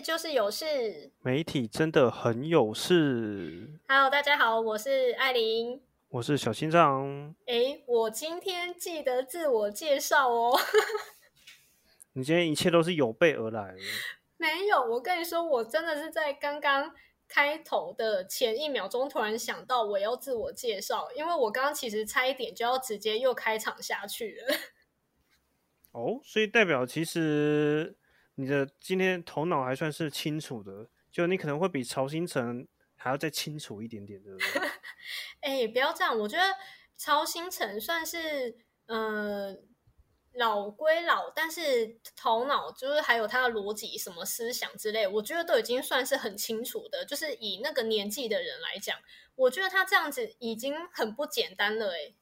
就是有事。媒体真的很有事。Hello，大家好，我是艾琳。我是小心脏。诶，我今天记得自我介绍哦。你今天一切都是有备而来。没有，我跟你说，我真的是在刚刚开头的前一秒钟突然想到我要自我介绍，因为我刚刚其实差一点就要直接又开场下去了。哦，所以代表其实你的今天头脑还算是清楚的，就你可能会比曹新成还要再清楚一点点，对不对？哎，不要这样，我觉得曹新成算是呃老归老，但是头脑就是还有他的逻辑、什么思想之类，我觉得都已经算是很清楚的。就是以那个年纪的人来讲，我觉得他这样子已经很不简单了。哎，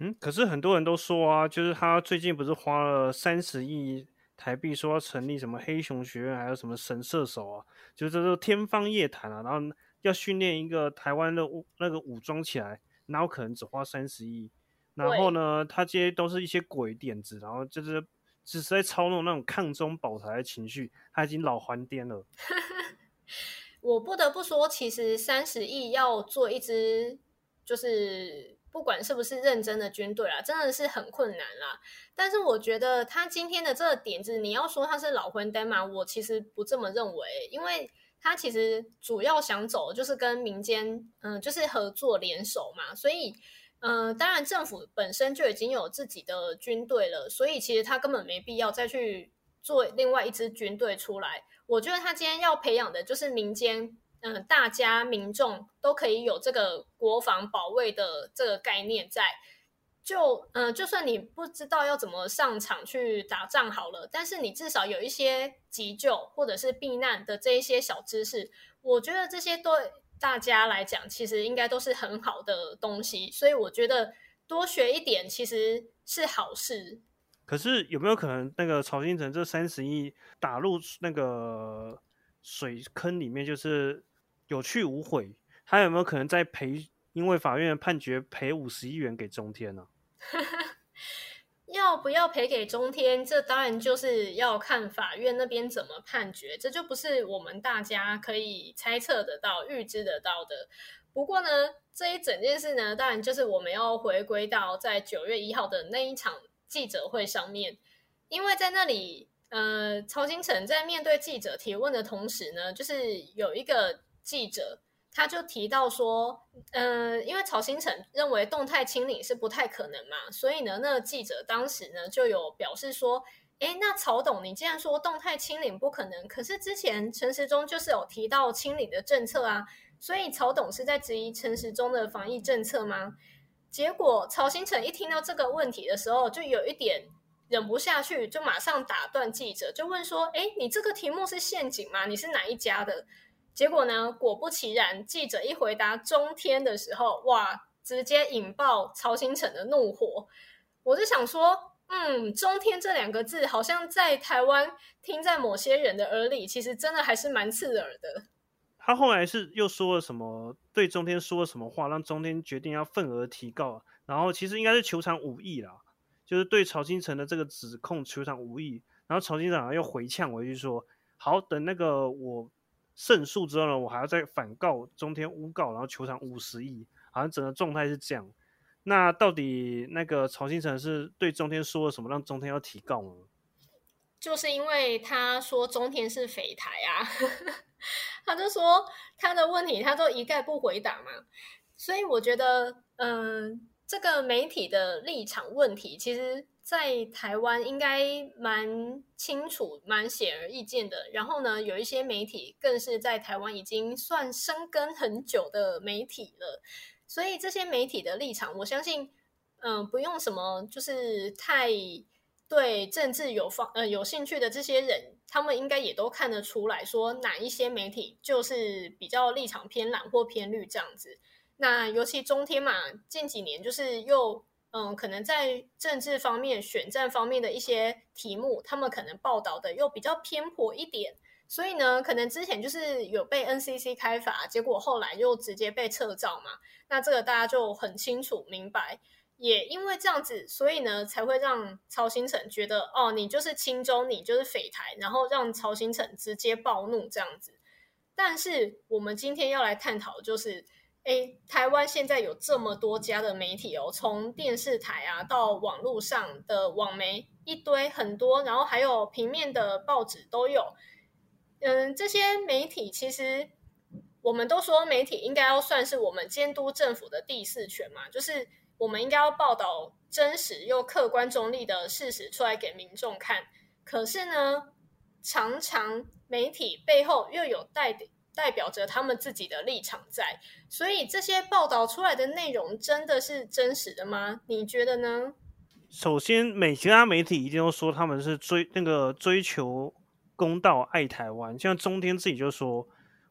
嗯，可是很多人都说啊，就是他最近不是花了三十亿台币，说要成立什么黑熊学院，还有什么神射手啊，就是这都天方夜谭啊。然后要训练一个台湾的武那个武装起来，哪有可能只花三十亿？然后呢，他这些都是一些鬼点子，然后就是只是在操弄那种抗中保台的情绪，他已经老还颠了。我不得不说，其实三十亿要做一支，就是不管是不是认真的军队啊，真的是很困难啦。但是我觉得他今天的这个点子，你要说他是老昏丹嘛，我其实不这么认为，因为他其实主要想走就是跟民间，嗯、就是合作联手嘛，所以。嗯，当然，政府本身就已经有自己的军队了，所以其实他根本没必要再去做另外一支军队出来。我觉得他今天要培养的就是民间，嗯、大家民众都可以有这个国防保卫的这个概念在。就嗯、就算你不知道要怎么上场去打仗好了，但是你至少有一些急救或者是避难的这一些小知识，我觉得这些对。大家来讲，其实应该都是很好的东西，所以我觉得多学一点其实是好事。可是有没有可能，那个曹新成这三十亿打入那个水坑里面，就是有去无回？他有没有可能再赔？因为法院判决赔五十亿元给中天呢、啊？要不要赔给中天？这当然就是要看法院那边怎么判决，这就不是我们大家可以猜测得到、预知得到的。不过呢，这一整件事呢，当然就是我们要回归到在九月一号的那一场记者会上面，因为在那里，呃，曹金成在面对记者提问的同时呢，就是有一个记者。他就提到说，嗯、呃，因为曹新成认为动态清零是不太可能嘛，所以呢，那个记者当时呢就有表示说，哎，那曹董，你既然說動態清零不可能，可是之前陳時中就是有提到清零的政策啊，所以曹董是在質疑陳時中的防疫政策嗎？結果曹新成一聽到這個問題的時候，就有一點忍不下去，就馬上打斷記者，就問說，哎，你這個題目是陷阱嗎？你是哪一家的？結果呢？果不其然，記者一回答中天的時候，哇，直接引爆曹新成的怒火。我就想說，嗯，中天這兩個字，好像在台灣聽在某些人的耳里，其實真的還是蠻刺耳的。他後來是又說了什麼？對中天說了什麼話，讓中天決定要份額提高？然後其實應該是球场五億啦，就是對曹新成的這個指控球场五億。然後曹新成又回呛回去說：好，等那個我。勝訴之後呢，我還要再反告中天诬告，然後求償五十億，好像整個狀態是這樣。那到底那個曹新成是對中天說了什麼，讓中天要提告呢？就是因為他說中天是匪台啊，他就說他的問題他都一概不回答嘛，所以我覺得，嗯、呃，這個媒體的立場問題，其實。在台灣應該蠻清楚、蠻顯而易見的。然後呢，有一些媒體更是在台灣已經算生根很久的媒體了。所以這些媒體的立場，我相信，嗯、不用什麼，就是太對政治有方呃有興趣的這些人，他們應該也都看得出來說哪一些媒體就是比較立場偏藍或偏綠這樣子。那尤其中天嘛，近幾年就是又。嗯，可能在政治方面、选战方面的一些题目，他们可能报道的又比较偏颇一点，所以呢，可能之前就是有被 NCC 开罚，结果后来又直接被撤照嘛。那这个大家就很清楚明白，也因为这样子，所以呢，才会让曹新成觉得，哦，你就是亲中，你就是匪台，然后让曹新成直接暴怒这样子。但是我们今天要来探讨，就是，哎，台湾现在有这么多家的媒体哦，从电视台啊到网络上的网媒一堆很多，然后还有平面的报纸都有。嗯，这些媒体其实我们都说媒体应该要算是我们监督政府的第四权嘛，就是我们应该要报道真实又客观中立的事实出来给民众看。可是呢？常常媒体背后又有代代表着他们自己的立场在，所以这些报道出来的内容真的是真实的吗？你觉得呢？首先，每家媒体一定都说他们是追那个追求公道、爱台湾，像中天自己就说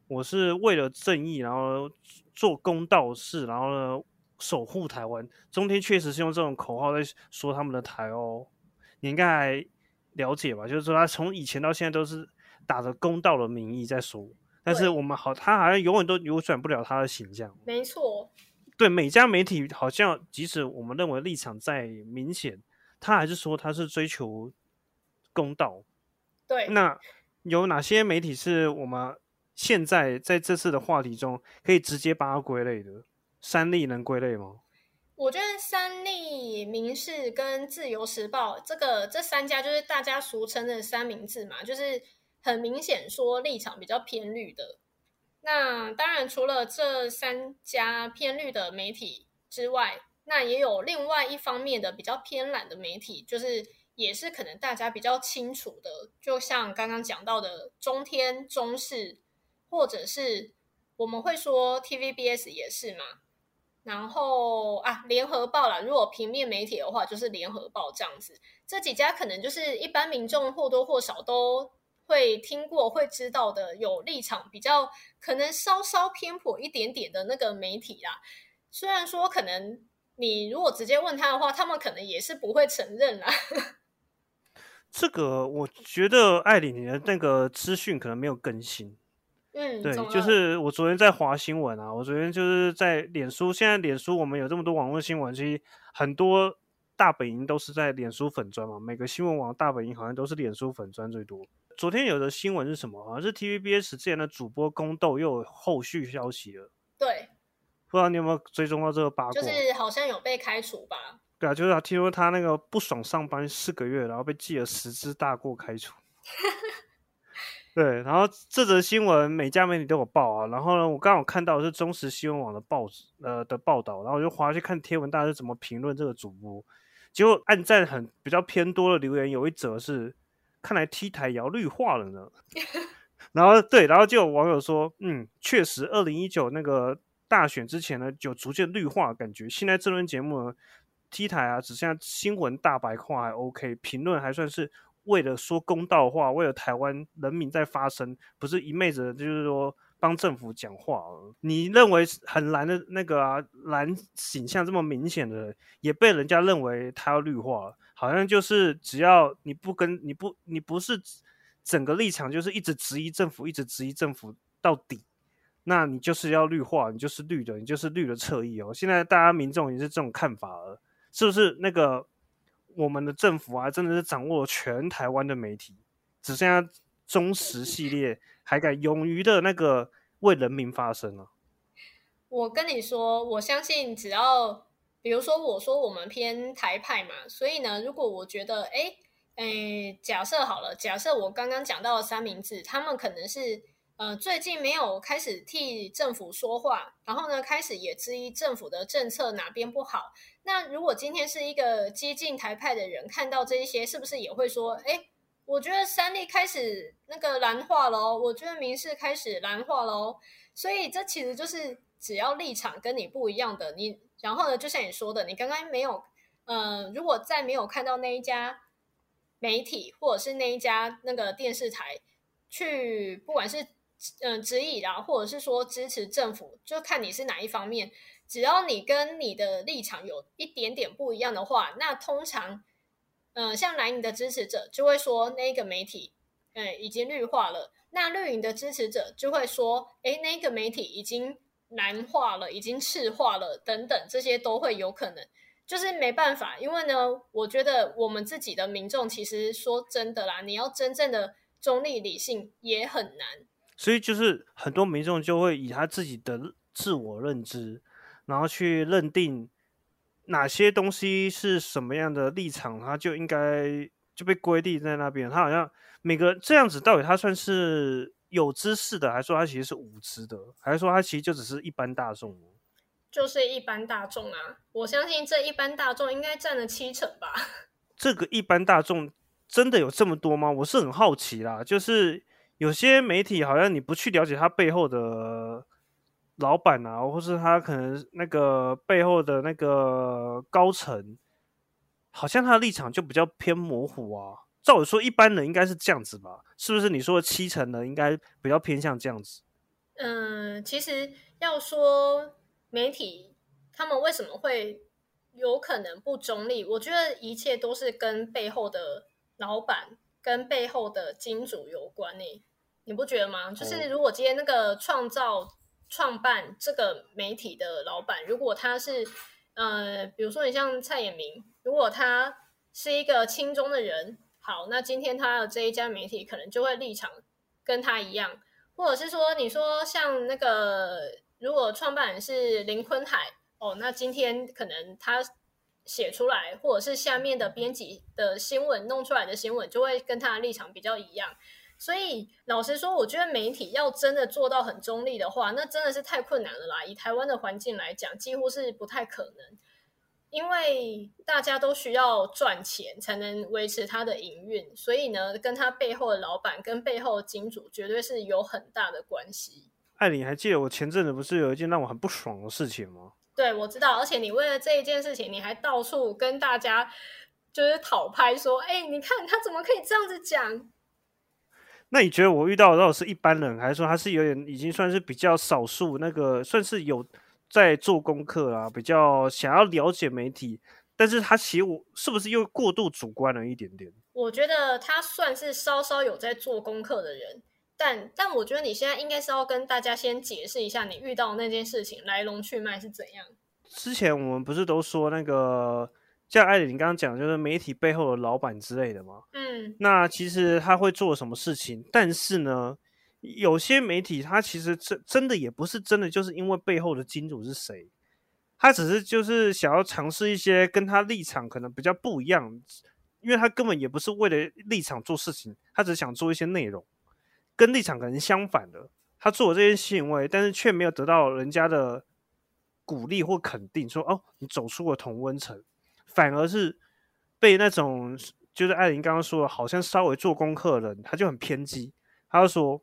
我是为了正义，然后做公道事，然后呢守护台湾。中天确实是用这种口号在说他们的台哦，你应该还。了解吧，就是说他从以前到现在都是打着公道的名义在说，但是我们好，他好像永远都扭转不了他的形象。没错，对每家媒体好像，即使我们认为立场再明显，他还是说他是追求公道。对，那有哪些媒体是我们现在在这次的话题中可以直接把它归类的？三立能归类吗？我觉得三立、民视跟自由时报这个这三家就是大家俗称的三明治嘛，就是很明显说立场比较偏绿的。那当然，除了这三家偏绿的媒体之外，那也有另外一方面的比较偏蓝的媒体，就是也是可能大家比较清楚的，就像刚刚讲到的中天、中视，或者是我们会说 TVBS 也是嘛。然后啊，联合报啦，如果平面媒体的话，就是联合报这样子。这几家可能就是一般民众或多或少都会听过、会知道的，有立场比较可能稍稍偏颇一点点的那个媒体啦。虽然说可能你如果直接问他的话，他们可能也是不会承认啦。这个我觉得艾里你的那个资讯可能没有更新。嗯，对，就是我昨天在划新闻啊，我昨天就是在脸书，现在脸书我们有这么多网络新闻，其实很多大本营都是在脸书粉砖嘛，每个新闻网大本营好像都是脸书粉砖最多。昨天有的新闻是什么？好像是 TVBS 之前的主播宫斗又有后续消息了。对，不知道你有没有追踪到这个八卦？就是好像有被开除吧？对啊，就是听说他那个不爽上班四个月，然后被记了十支大过开除。对，然后这则新闻每家媒体都有报啊。然后呢，我刚好看到是中时新闻网的报纸呃的报道，然后我就划去看贴文，大家是怎么评论这个主播。结果按赞很比较偏多的留言，有一则是看来 T 台也要绿化了呢。然后对，然后就有网友说，嗯，确实，二零一九那个大选之前呢，就逐渐绿化感觉。现在这轮节目呢，T 台啊，只剩下新闻大白话还 OK，评论还算是。为了说公道话，为了台湾人民在发声，不是一昧着就是说帮政府讲话。你认为很蓝的那个啊，蓝形象这么明显的，也被人家认为他要绿化，好像就是只要你不跟你不你不是整个立场就是一直质疑政府，一直质疑政府到底，那你就是要绿化，你就是绿的，你就是绿的侧翼哦。现在大家民众也是这种看法了，是不是那个？我们的政府啊，真的是掌握全台湾的媒体，只剩下中实系列还敢勇于的那个为人民发声了。我跟你说，我相信只要，比如说我说我们偏台派嘛，所以呢，如果我觉得，哎哎，假设好了，假设我刚刚讲到的三明治，他们可能是。呃，最近没有开始替政府说话，然后呢，开始也质疑政府的政策哪边不好。那如果今天是一个激进台派的人看到这一些，是不是也会说：“哎，我觉得三立开始那个蓝化了，我觉得民事开始蓝化了。”所以这其实就是只要立场跟你不一样的，你然后呢，就像你说的，你刚刚没有，呃，如果再没有看到那一家媒体或者是那一家那个电视台去，不管是。嗯，质疑啦，或者是说支持政府，就看你是哪一方面。只要你跟你的立场有一点点不一样的话，那通常，嗯，像蓝营的支持者就会说那个媒体，嗯，已经绿化了。那绿营的支持者就会说，哎，那个媒体已经蓝化了，已经赤化了，等等，这些都会有可能。就是没办法，因为呢，我觉得我们自己的民众其实说真的啦，你要真正的中立理性也很难。所以就是很多民众就会以他自己的自我认知，然后去认定哪些东西是什么样的立场，他就应该就被规定在那边。他好像每个这样子，到底他算是有知识的，还是说他其实是无知的，还是说他其实就只是一般大众？就是一般大众啊，我相信这一般大众应该占了七成吧。这个一般大众真的有这么多吗？我是很好奇啦。就是有些媒体好像你不去了解他背后的老板啊，或是他可能那个背后的那个高层，好像他的立场就比较偏模糊啊。照理说，一般人应该是这样子吧？是不是？你说的七成的应该比较偏向这样子？嗯，其实要说。媒体他们为什么会有可能不中立？我觉得一切都是跟背后的老板、跟背后的金主有关呢。你不觉得吗？就是如果今天那个创造、创办这个媒体的老板，如果他是呃，比如说你像蔡衍明，如果他是一个亲中的人，好，那今天他的这一家媒体可能就会立场跟他一样，或者是说，你说像那个。如果创办人是林坤海哦，那今天可能他写出来，或者是下面的编辑的新闻弄出来的新闻，就会跟他的立场比较一样。所以老实说，我觉得媒体要真的做到很中立的话，那真的是太困难了啦。以台湾的环境来讲，几乎是不太可能，因为大家都需要赚钱才能维持他的营运，所以呢，跟他背后的老板跟背后的金主绝对是有很大的关系。艾琳，还记得我前阵子不是有一件让我很不爽的事情吗？对，我知道，而且你为了这一件事情，你还到处跟大家就是讨拍，说：“哎，你看他怎么可以这样子讲？”那你觉得我遇到的到底是一般人，还是说他是有点已经算是比较少数？那个算是有在做功课啊，比较想要了解媒体，但是他其实我是不是又过度主观了一点点？我觉得他算是稍稍有在做功课的人。但但我觉得你现在应该是要跟大家先解释一下你遇到那件事情来龙去脉是怎样。之前我们不是都说那个像艾琳刚刚讲，就是媒体背后的老板之类的吗？嗯，那其实他会做什么事情？但是呢，有些媒体他其实真真的也不是真的，就是因为背后的金主是谁，他只是就是想要尝试一些跟他立场可能比较不一样，因为他根本也不是为了立场做事情，他只想做一些内容。跟立场可能相反的，他做了这些行为，但是却没有得到人家的鼓励或肯定，说哦，你走出了同温层，反而是被那种就是艾琳刚刚说的，好像稍微做功课的人，他就很偏激，他就说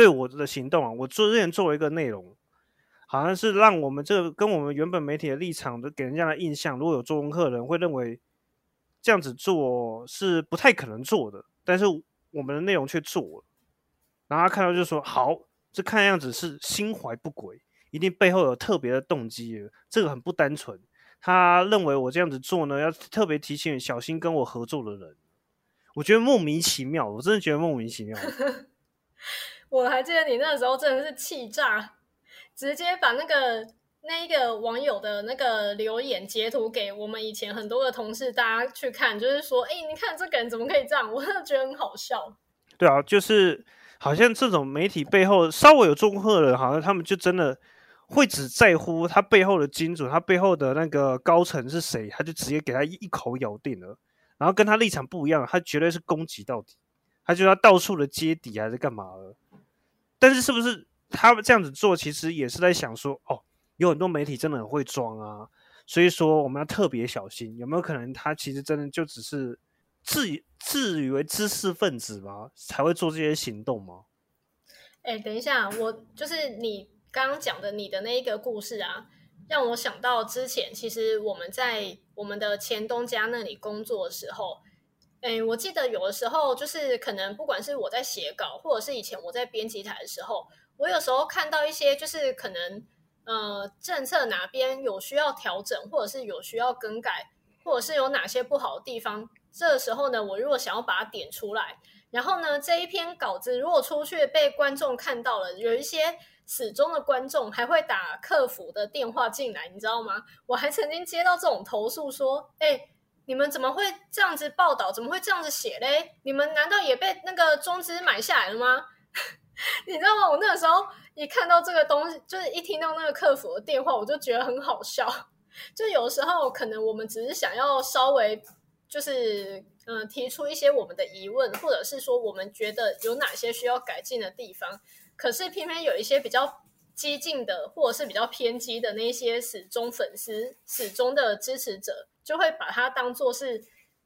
对我的行动啊，我做之前做了一个内容，好像是让我们这个跟我们原本媒体的立场的给人家的印象，如果有做功课的人会认为这样子做是不太可能做的，但是我们的内容却做了。然后他看到就说：“好，这看样子是心怀不轨，一定背后有特别的动机，这个很不单纯。他认为我这样子做呢，要特别提醒小心跟我合作的人。我觉得莫名其妙，我真的觉得莫名其妙。我还记得你那时候真的是气炸，直接把那个那一个网友的那个留言截图给我们以前很多的同事大家去看，就是说：哎，你看这个人怎么可以这样？我真的觉得很好笑。对啊，就是。”好像这种媒体背后稍微有中赫的，好像他们就真的会只在乎他背后的金主，他背后的那个高层是谁，他就直接给他一口咬定了。然后跟他立场不一样，他绝对是攻击到底，他就要到处的揭底还是干嘛了？但是是不是他们这样子做，其实也是在想说，哦，有很多媒体真的很会装啊，所以说我们要特别小心，有没有可能他其实真的就只是。自自以为知识分子吗？才会做这些行动吗？哎，等一下，我就是你刚刚讲的你的那一个故事啊，让我想到之前，其实我们在我们的前东家那里工作的时候，哎，我记得有的时候就是可能不管是我在写稿，或者是以前我在编辑台的时候，我有时候看到一些就是可能呃政策哪边有需要调整，或者是有需要更改，或者是有哪些不好的地方。这个时候呢，我如果想要把它点出来，然后呢，这一篇稿子如果出去被观众看到了，有一些始终的观众还会打客服的电话进来，你知道吗？我还曾经接到这种投诉，说：“哎，你们怎么会这样子报道？怎么会这样子写嘞？你们难道也被那个中资买下来了吗？” 你知道吗？我那个时候一看到这个东西，就是一听到那个客服的电话，我就觉得很好笑。就有时候可能我们只是想要稍微就是嗯提出一些我们的疑问，或者是说我们觉得有哪些需要改进的地方，可是偏偏有一些比较激进的，或者是比较偏激的那些死忠粉丝、死忠的支持者，就会把它当做是，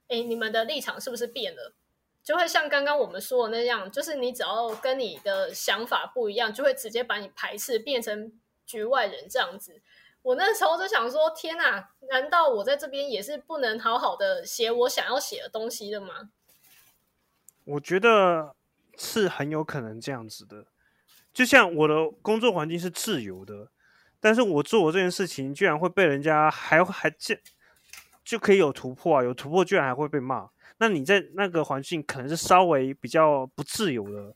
哎，你们的立场是不是变了？就会像刚刚我们说的那样，就是你只要跟你的想法不一样，就会直接把你排斥，变成局外人这样子。我那时候就想说：天哪，难道我在这边也是不能好好的写我想要写的东西的吗？我觉得是很有可能这样子的。就像我的工作环境是自由的，但是我做我这件事情，居然会被人家还还这就可以有突破啊！有突破，居然还会被骂。那你在那个环境可能是稍微比较不自由的，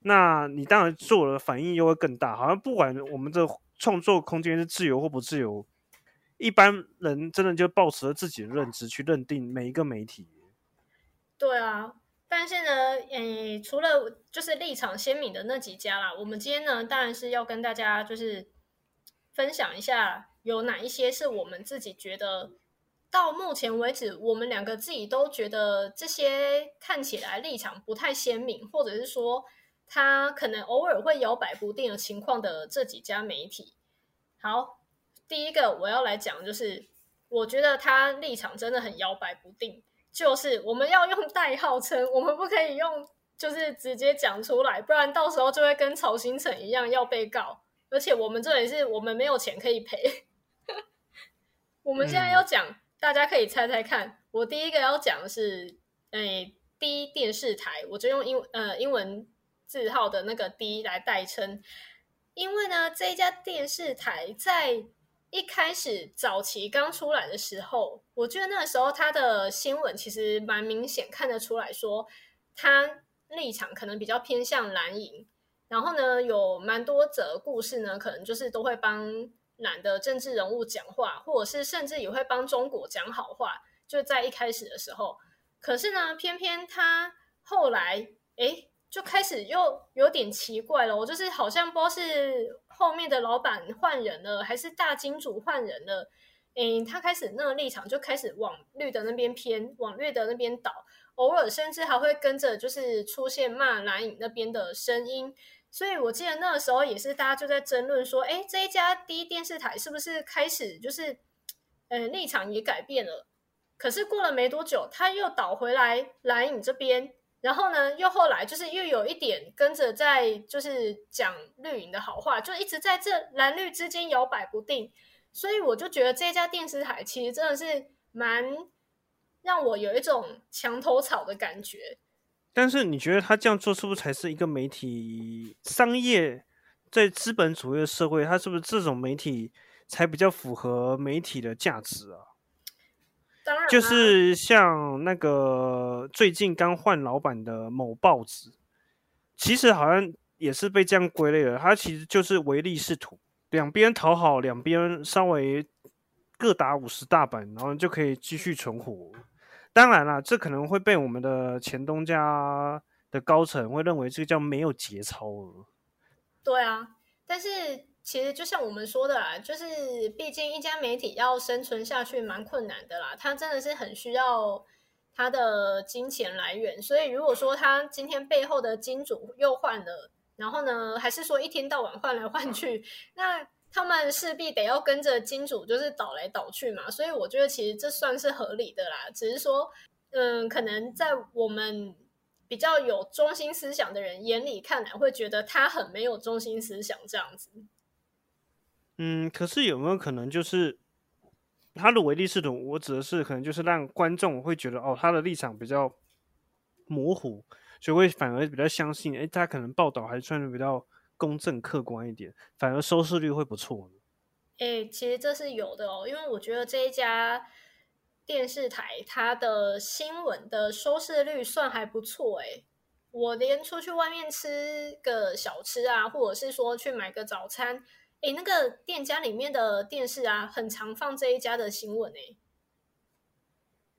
那你当然做的反应又会更大。好像不管我们的。创作空间是自由或不自由，一般人真的就抱持了自己的认知去认定每一个媒体。对啊，但是呢，诶，除了就是立场鲜明的那几家啦，我们今天呢，当然是要跟大家就是分享一下，有哪一些是我们自己觉得到目前为止，我们两个自己都觉得这些看起来立场不太鲜明，或者是说。他可能偶尔会摇摆不定的情况的这几家媒体，好，第一个我要来讲就是，我觉得他立场真的很摇摆不定，就是我们要用代号称，我们不可以用就是直接讲出来，不然到时候就会跟曹新成一样要被告，而且我们这里是我们没有钱可以赔。我们现在要讲，大家可以猜猜看，我第一个要讲的是，诶，第一电视台，我就用英呃英文。字号的那个 D 来代称，因为呢，这一家电视台在一开始早期刚出来的时候，我觉得那个时候它的新闻其实蛮明显看得出来说，它立场可能比较偏向蓝营，然后呢，有蛮多则故事呢，可能就是都会帮蓝的政治人物讲话，或者是甚至也会帮中国讲好话，就在一开始的时候，可是呢，偏偏他后来，哎。就开始又有点奇怪了，我就是好像不知道是后面的老板换人了，还是大金主换人了。嗯，他开始那个立场就开始往绿的那边偏，往绿的那边倒，偶尔甚至还会跟着就是出现骂蓝影那边的声音。所以我记得那个时候也是大家就在争论说，诶，这一家第一电视台是不是开始就是呃立场也改变了？可是过了没多久，他又倒回来蓝影这边。然后呢，又后来就是又有一点跟着在就是讲绿营的好话，就一直在这蓝绿之间摇摆不定，所以我就觉得这家电视台其实真的是蛮让我有一种墙头草的感觉。但是你觉得他这样做是不是才是一个媒体商业在资本主义的社会，他是不是这种媒体才比较符合媒体的价值啊？就是像那个最近刚换老板的某报纸，其实好像也是被这样归类了。它其实就是唯利是图，两边讨好，两边稍微各打五十大板，然后就可以继续存活。当然了，这可能会被我们的前东家的高层会认为这个叫没有节操了。对啊，但是。其实就像我们说的啦，就是毕竟一家媒体要生存下去蛮困难的啦，它真的是很需要它的金钱来源。所以如果说他今天背后的金主又换了，然后呢，还是说一天到晚换来换去，那他们势必得要跟着金主就是倒来倒去嘛。所以我觉得其实这算是合理的啦，只是说，嗯，可能在我们比较有中心思想的人眼里看来，会觉得他很没有中心思想这样子。嗯，可是有没有可能就是他的唯利是图？我指的是可能就是让观众会觉得哦，他的立场比较模糊，所以会反而比较相信，哎，他可能报道还算是比较公正客观一点，反而收视率会不错。哎，其实这是有的哦，因为我觉得这一家电视台它的新闻的收视率算还不错，哎，我连出去外面吃个小吃啊，或者是说去买个早餐，诶，那个店家里面的电视啊，很常放这一家的新闻诶。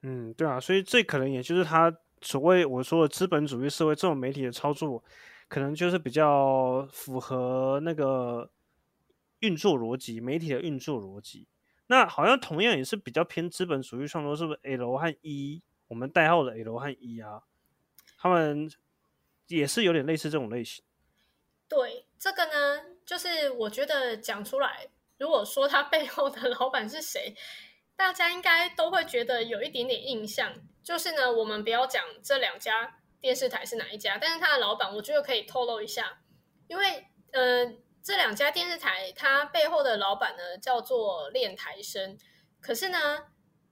嗯，对啊，所以这可能也就是他所谓我说的资本主义社会这种媒体的操作，可能就是比较符合那个运作逻辑，媒体的运作逻辑。那好像同样也是比较偏资本主义创作，是不是？L 和 E，我们代号的 L 和 E 啊，他们也是有点类似这种类型。对，这个呢，就是我觉得讲出来，如果说他背后的老板是谁，大家应该都会觉得有一点点印象。就是呢，我们不要讲这两家电视台是哪一家，但是他的老板，我觉得可以透露一下，因为呃。这两家电视台，它背后的老板呢叫做练台生，可是呢，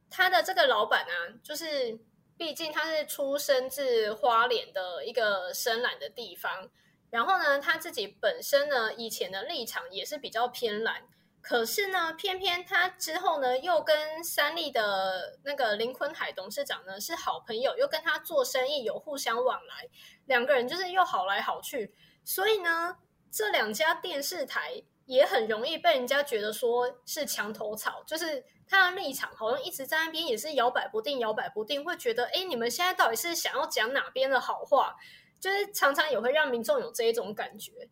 他的这个老板啊，就是毕竟他是出生自花莲的一个深蓝的地方，然后呢，他自己本身呢以前的立场也是比较偏蓝，可是呢，偏偏他之后呢又跟三立的那个林坤海董事长呢是好朋友，又跟他做生意有互相往来，两个人就是又好来好去，所以呢。这两家电视台也很容易被人家觉得说是墙头草，就是他的立场好像一直在那边，也是摇摆不定，摇摆不定，会觉得哎，你们现在到底是想要讲哪边的好话？就是常常也会让民众有这一种感觉。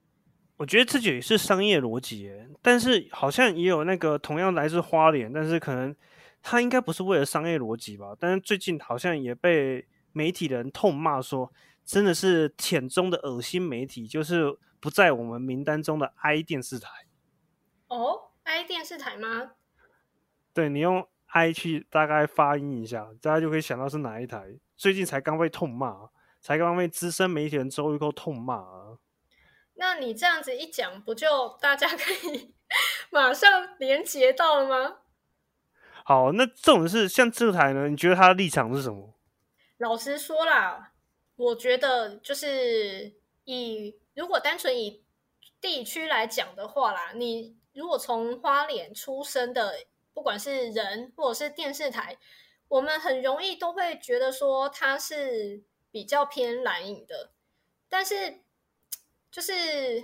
我觉得自己也是商业逻辑，但是好像也有那个同样来自花莲，但是可能他应该不是为了商业逻辑吧？但是最近好像也被媒体人痛骂说，真的是舔中的恶心媒体，就是。不在我们名单中的 i 电视台哦，i 电视台吗？对你用 i 去大概发音一下，大家就可以想到是哪一台。最近才刚被痛骂，才刚被资深媒体人周玉蔻痛骂啊。那你这样子一讲，不就大家可以 马上连接到了吗？好，那这种是像这台呢？你觉得他的立场是什么？老实说啦，我觉得就是以。如果单纯以地区来讲的话啦，你如果从花莲出生的，不管是人或者是电视台，我们很容易都会觉得说它是比较偏蓝影的。但是，就是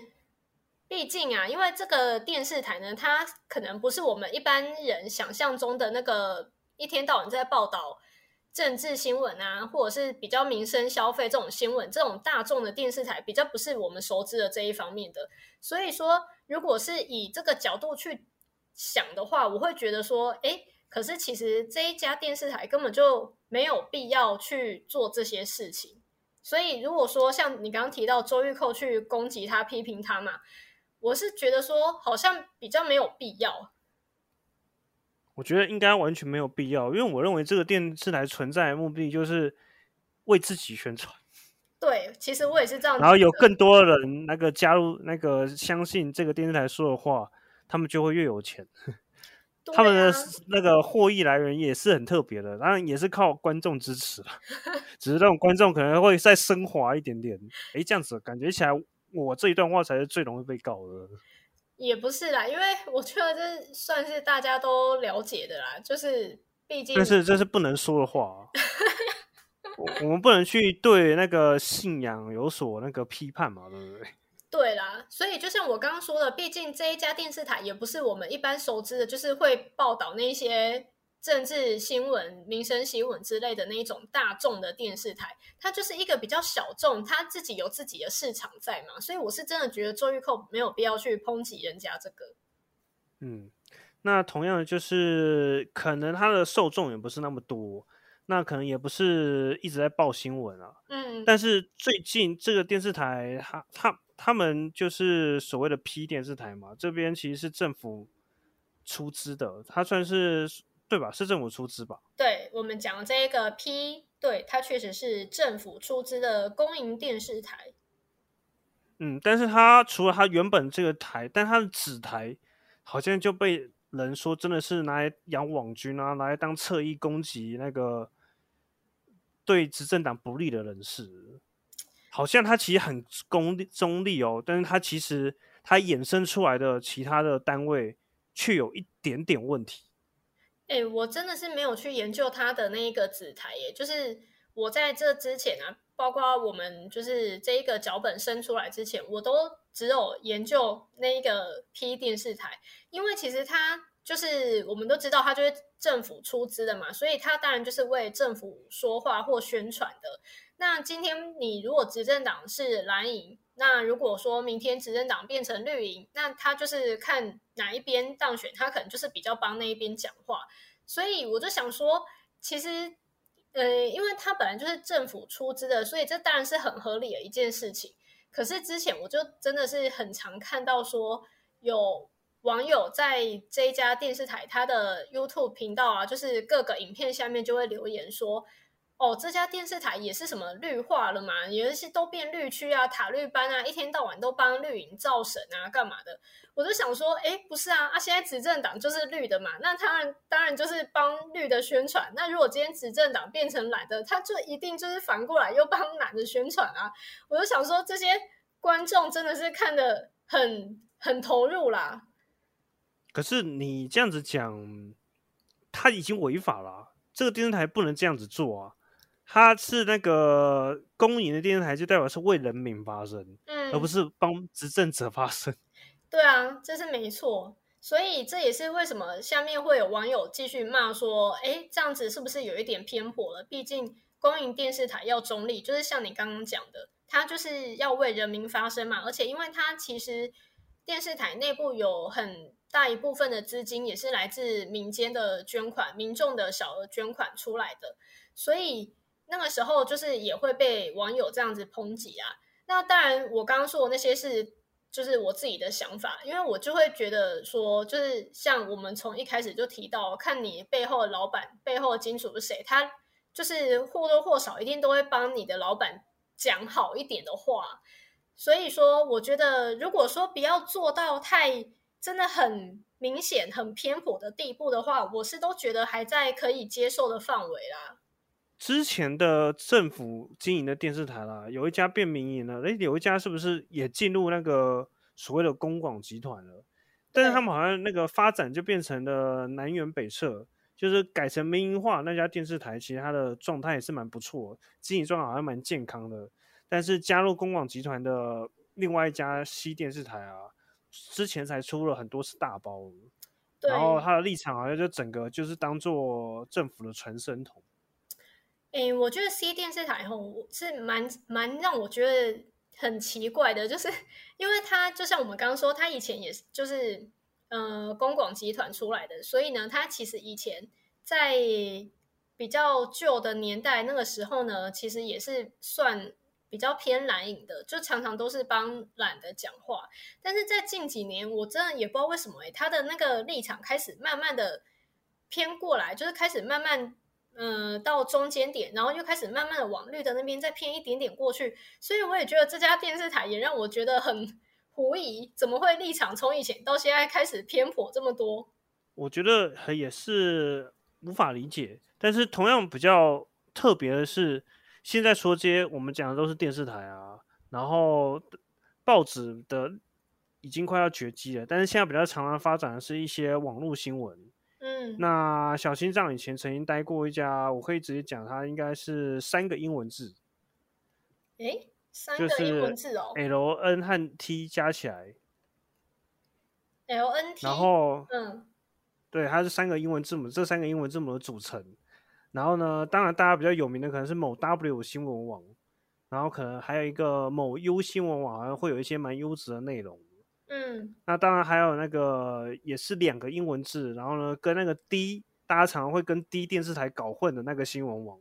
毕竟啊，因为这个电视台呢，它可能不是我们一般人想象中的那个一天到晚在报道。政治新闻啊，或者是比较民生消费这种新闻，这种大众的电视台比较不是我们熟知的这一方面的。所以说，如果是以这个角度去想的话，我会觉得说，哎，可是其实这一家电视台根本就没有必要去做这些事情。所以，如果说像你刚刚提到周玉蔻去攻击他、批评他嘛，我是觉得说好像比较没有必要。我觉得应该完全没有必要，因为我认为这个电视台存在的目的就是为自己宣传。对，其实我也是这样。然后有更多的人那个加入那个相信这个电视台说的话，他们就会越有钱。他们的那个获益来源也是很特别的，当然也是靠观众支持 只是那种观众可能会再升华一点点。哎，这样子感觉起来，我这一段话才是最容易被告的。也不是啦，因为我觉得这算是大家都了解的啦，就是毕竟，但是这是不能说的话，我们不能去对那个信仰有所那个批判嘛，对不对？对啦，所以就像我刚刚说的，毕竟这一家电视台也不是我们一般熟知的，就是会报道那些。政治新闻、民生新闻之类的那一种大众的电视台，它就是一个比较小众，它自己有自己的市场在嘛，所以我是真的觉得周玉蔻没有必要去抨击人家这个。嗯，那同样的就是可能他的受众也不是那么多，那可能也不是一直在报新闻啊。嗯，但是最近这个电视台，他他他们就是所谓的 P 电视台嘛，这边其实是政府出资的，它算是。对吧？是政府出资吧？对我们讲这个 P，对它确实是政府出资的公营电视台。嗯，但是它除了它原本这个台，但它的子台好像就被人说真的是拿来养网军啊，拿来当侧翼攻击那个对执政党不利的人士。好像它其实很公中立哦，但是它其实它衍生出来的其他的单位却有一点点问题。哎，我真的是没有去研究他的那一个子台耶。就是我在这之前啊，包括我们就是这一个脚本生出来之前，我都只有研究那一个 P 电视台，因为其实它就是我们都知道，它就是政府出资的嘛，所以它当然就是为政府说话或宣传的。那今天你如果执政党是蓝营，那如果说明天执政党变成绿营，那他就是看哪一边当选，他可能就是比较帮那一边讲话。所以我就想说，其实，呃，因为他本来就是政府出资的，所以这当然是很合理的一件事情。可是之前我就真的是很常看到说，有网友在这家电视台他的 YouTube 频道啊，就是各个影片下面就会留言说。哦，这家电视台也是什么绿化了嘛？有一些都变绿区啊，塔绿班啊，一天到晚都帮绿营造神啊，干嘛的？我就想说，哎，不是啊，啊，现在执政党就是绿的嘛，那当然当然就是帮绿的宣传。那如果今天执政党变成蓝的，他就一定就是反过来又帮蓝的宣传啊。我就想说，这些观众真的是看的很很投入啦。可是你这样子讲，他已经违法了，这个电视台不能这样子做啊。它是那个公营的电视台，就代表是为人民发声，嗯，而不是帮执政者发声。对啊，这是没错。所以这也是为什么下面会有网友继续骂说：“哎，这样子是不是有一点偏颇了？毕竟公营电视台要中立，就是像你刚刚讲的，它就是要为人民发声嘛。而且因为它其实电视台内部有很大一部分的资金也是来自民间的捐款、民众的小额捐款出来的，所以。”那个时候就是也会被网友这样子抨击啊。那当然，我刚刚说的那些是就是我自己的想法，因为我就会觉得说，就是像我们从一开始就提到，看你背后的老板背后的金主是谁，他就是或多或少一定都会帮你的老板讲好一点的话。所以说，我觉得如果说不要做到太真的很明显、很偏颇的地步的话，我是都觉得还在可以接受的范围啦。之前的政府经营的电视台啦，有一家变民营了，诶，有一家是不是也进入那个所谓的公广集团了？但是他们好像那个发展就变成了南辕北辙，就是改成民营化。那家电视台其实它的状态也是蛮不错，经营状况好像蛮健康的。但是加入公广集团的另外一家西电视台啊，之前才出了很多次大包，然后他的立场好像就整个就是当做政府的传声筒。诶，我觉得 C 电视台吼是蛮蛮让我觉得很奇怪的，就是因为它就像我们刚刚说，它以前也是就是呃公广集团出来的，所以呢，它其实以前在比较旧的年代那个时候呢，其实也是算比较偏蓝影的，就常常都是帮懒的讲话。但是在近几年，我真的也不知道为什么，诶，他的那个立场开始慢慢的偏过来，就是开始慢慢。嗯，到中间点，然后又开始慢慢的往绿的那边再偏一点点过去，所以我也觉得这家电视台也让我觉得很狐疑，怎么会立场从以前到现在开始偏颇这么多？我觉得也是无法理解。但是同样比较特别的是，现在说这些我们讲的都是电视台啊，然后报纸的已经快要绝迹了，但是现在比较常常发展的是一些网络新闻。嗯，那小心脏以前曾经待过一家，我可以直接讲，它应该是三个英文字。诶，三个英文字哦，L N 和 T 加起来，L N T，然后嗯，对，它是三个英文字母，这三个英文字母的组成。然后呢，当然大家比较有名的可能是某 W 新闻网，然后可能还有一个某 U 新闻网，好像会有一些蛮优质的内容。嗯，那当然还有那个也是两个英文字，然后呢，跟那个 D，大家常常会跟 D 电视台搞混的那个新闻网，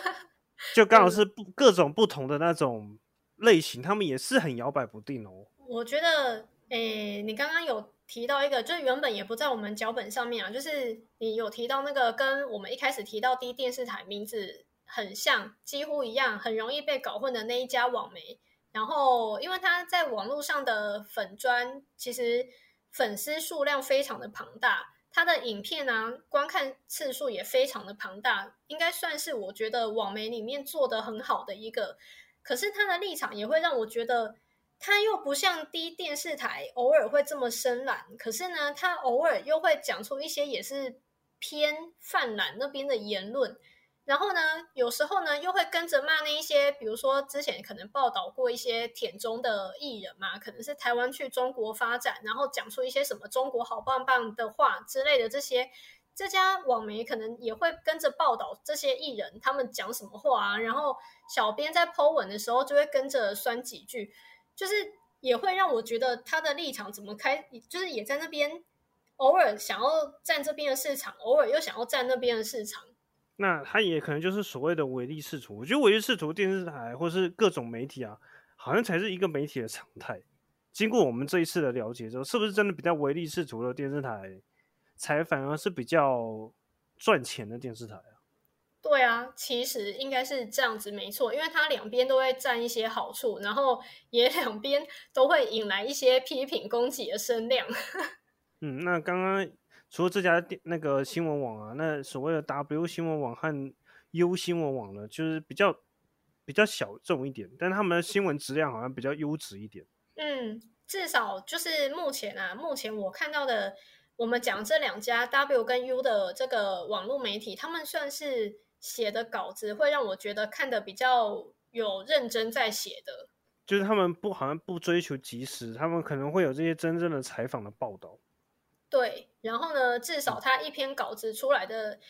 就刚好是不各种不同的那种类型，他们也是很摇摆不定哦。我觉得，诶，你刚刚有提到一个，就是原本也不在我们脚本上面啊，就是你有提到那个跟我们一开始提到 D 电视台名字很像，几乎一样，很容易被搞混的那一家网媒。然后，因为他在网络上的粉砖，其实粉丝数量非常的庞大，他的影片啊，观看次数也非常的庞大，应该算是我觉得网媒里面做的很好的一个。可是他的立场也会让我觉得，他又不像低电视台偶尔会这么深蓝，可是呢，他偶尔又会讲出一些也是偏泛蓝那边的言论。然后呢，有时候呢又会跟着骂那一些，比如说之前可能报道过一些舔中的艺人嘛，可能是台湾去中国发展，然后讲出一些什么中国好棒棒的话之类的这些。这家网媒可能也会跟着报道这些艺人他们讲什么话啊，然后小编在 Po 文的时候就会跟着酸几句，就是也会让我觉得他的立场怎么开，就是也在那边偶尔想要占这边的市场，偶尔又想要占那边的市场。那他也可能就是所谓的唯利是图。我觉得唯利是图电视台或是各种媒体啊，好像才是一个媒体的常态。经过我们这一次的了解之后，是不是真的比较唯利是图的电视台？才反而是比较赚钱的电视台啊。对啊，其实应该是这样子，没错，因为它两边都会占一些好处，然后也 两边都会引来一些批评攻击的声量。嗯，那刚刚除了这家电那个新闻网啊，那所谓的 W 新闻网和 U 新闻网呢，就是比较比较小众一点，但他们的新闻质量好像比较优质一点。嗯，至少就是目前啊，目前我看到的。我们讲这两家 W 跟 U 的这个网络媒体，他们算是写的稿子会让我觉得看的比较有认真在写的，就是他们不好像不追求及时，他们可能会有这些真正的采访的报道。对，然后呢，至少他一篇稿子出来的。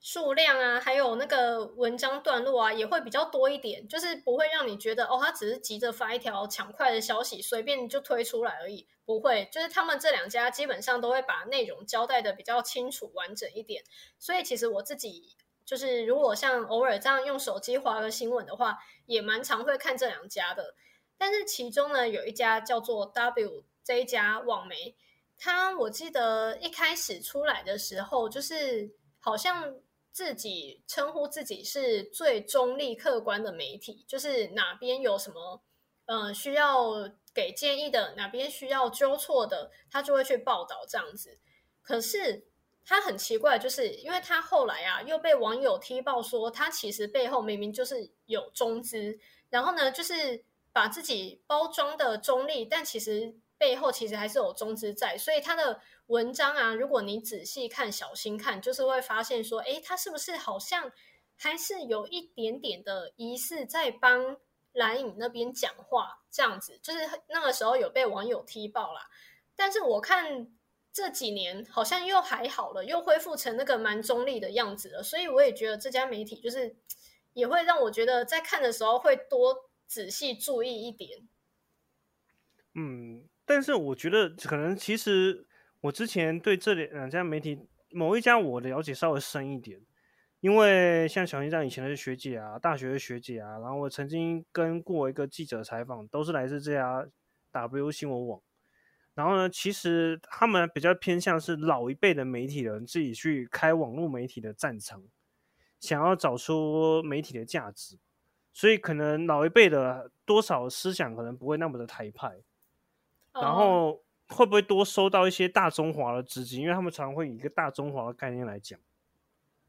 数量啊，还有那个文章段落啊，也会比较多一点，就是不会让你觉得哦，他只是急着发一条抢快的消息，随便就推出来而已。不会，就是他们这两家基本上都会把内容交代的比较清楚完整一点。所以其实我自己就是，如果像偶尔这样用手机划个新闻的话，也蛮常会看这两家的。但是其中呢，有一家叫做 W 这一家网媒，他我记得一开始出来的时候，就是好像。自己称呼自己是最中立客观的媒体，就是哪边有什么呃需要给建议的，哪边需要纠错的，他就会去报道这样子。可是他很奇怪，就是因为他后来啊又被网友踢爆说，他其实背后明明就是有中资，然后呢就是把自己包装的中立，但其实背后其实还是有中资在，所以他的。文章啊，如果你仔细看、小心看，就是会发现说，哎，他是不是好像还是有一点点的疑似在帮蓝影那边讲话这样子？就是那个时候有被网友踢爆啦。但是我看这几年好像又还好了，又恢复成那个蛮中立的样子了。所以我也觉得这家媒体就是也会让我觉得在看的时候会多仔细注意一点。嗯，但是我觉得可能其实。我之前对这两家媒体某一家我的了解稍微深一点，因为像小新这样以前的学姐啊，大学的学姐啊，然后我曾经跟过一个记者采访，都是来自这家 W 新闻网。然后呢，其实他们比较偏向是老一辈的媒体人自己去开网络媒体的战场，想要找出媒体的价值，所以可能老一辈的多少思想可能不会那么的台派，然后。会不会多收到一些大中华的资金？因为他们常会以一个大中华的概念来讲。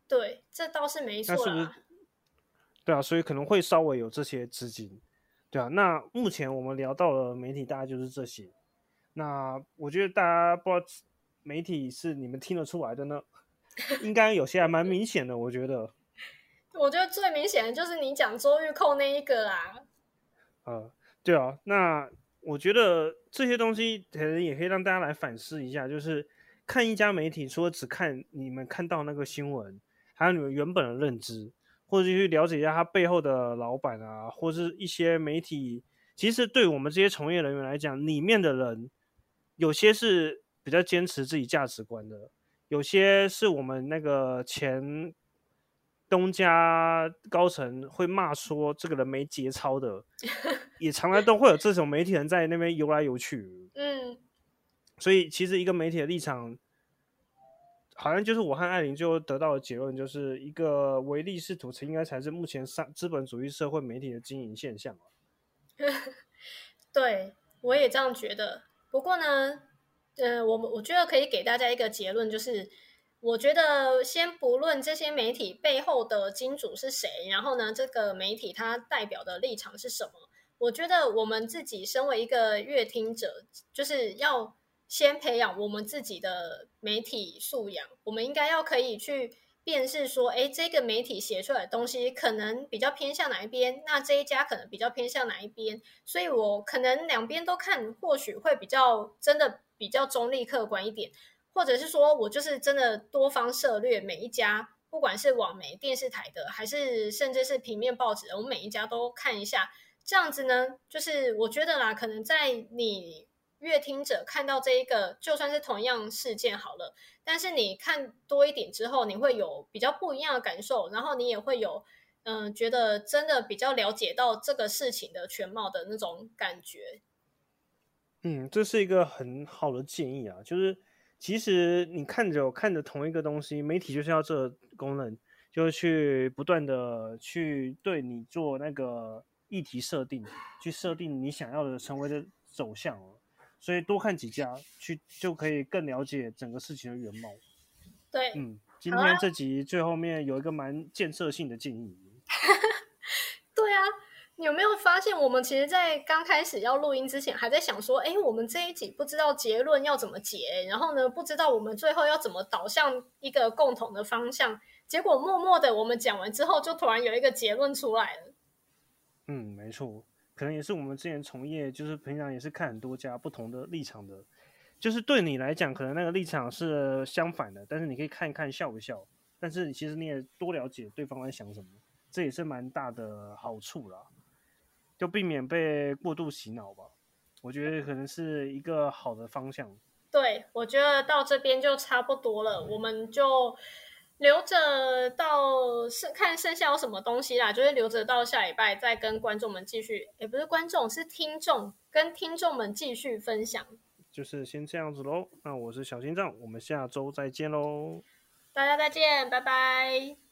对，这倒是没错。那是不是？对啊，所以可能会稍微有这些资金。对啊，那目前我们聊到的媒体，大概就是这些。那我觉得大家不知道媒体是你们听得出来的呢？应该有些还蛮明显的，我觉得。我觉得最明显的就是你讲周玉蔻那一个啦。呃，对啊，那。我觉得这些东西可能也可以让大家来反思一下，就是看一家媒体，除了只看你们看到那个新闻，还有你们原本的认知，或者去了解一下他背后的老板啊，或是一些媒体。其实对我们这些从业人员来讲，里面的人有些是比较坚持自己价值观的，有些是我们那个前。东家高层会骂说这个人没节操的，也常常都会有这种媒体人在那边游来游去。嗯，所以其实一个媒体的立场，好像就是我和艾琳就得到的结论，就是一个唯利是图，应该才是目前上资本主义社会媒体的经营现象 对，我也这样觉得。不过呢，呃，我们我觉得可以给大家一个结论，就是。我觉得先不论这些媒体背后的金主是谁，然后呢，这个媒体它代表的立场是什么？我觉得我们自己身为一个阅听者，就是要先培养我们自己的媒体素养。我们应该要可以去辨识说，哎，这个媒体写出来的东西可能比较偏向哪一边，那这一家可能比较偏向哪一边，所以我可能两边都看，或许会比较真的比较中立客观一点，或者是说我就是真的多方涉略每一家，不管是网媒、电视台的，还是甚至是平面报纸，我每一家都看一下，这样子呢，就是我觉得啦，可能在你。阅听者看到这一个，就算是同样事件好了，但是你看多一点之后，你会有比较不一样的感受，然后你也会有嗯，觉得真的比较了解到这个事情的全貌的那种感觉。嗯，这是一个很好的建议啊，就是其实你看着看着同一个东西，媒体就是要这功能，就是去不断的去对你做那个议题设定，去设定你想要的成为的走向哦。所以多看几家去，就可以更了解整个事情的原貌。对，嗯，今天这集最后面有一个蛮建设性的建议。对啊，你有没有发现，我们其实，在刚开始要录音之前，还在想说，哎，我们这一集不知道结论要怎么结，然后呢，不知道我们最后要怎么导向一个共同的方向。结果默默的，我们讲完之后，就突然有一个结论出来了。嗯，没错。可能也是我们之前从业，就是平常也是看很多家不同的立场的，就是对你来讲，可能那个立场是相反的，但是你可以看一看笑不笑，但是其实你也多了解对方在想什么，这也是蛮大的好处啦，就避免被过度洗脑吧。我觉得可能是一个好的方向。对，我觉得到这边就差不多了，我们就。留着到剩看剩下有什么东西啦，就是留着到下礼拜再跟观众们继续，也不是观众是听众，跟听众们继续分享。就是先这样子喽，那我是小心脏，我们下周再见喽，大家再见，拜拜。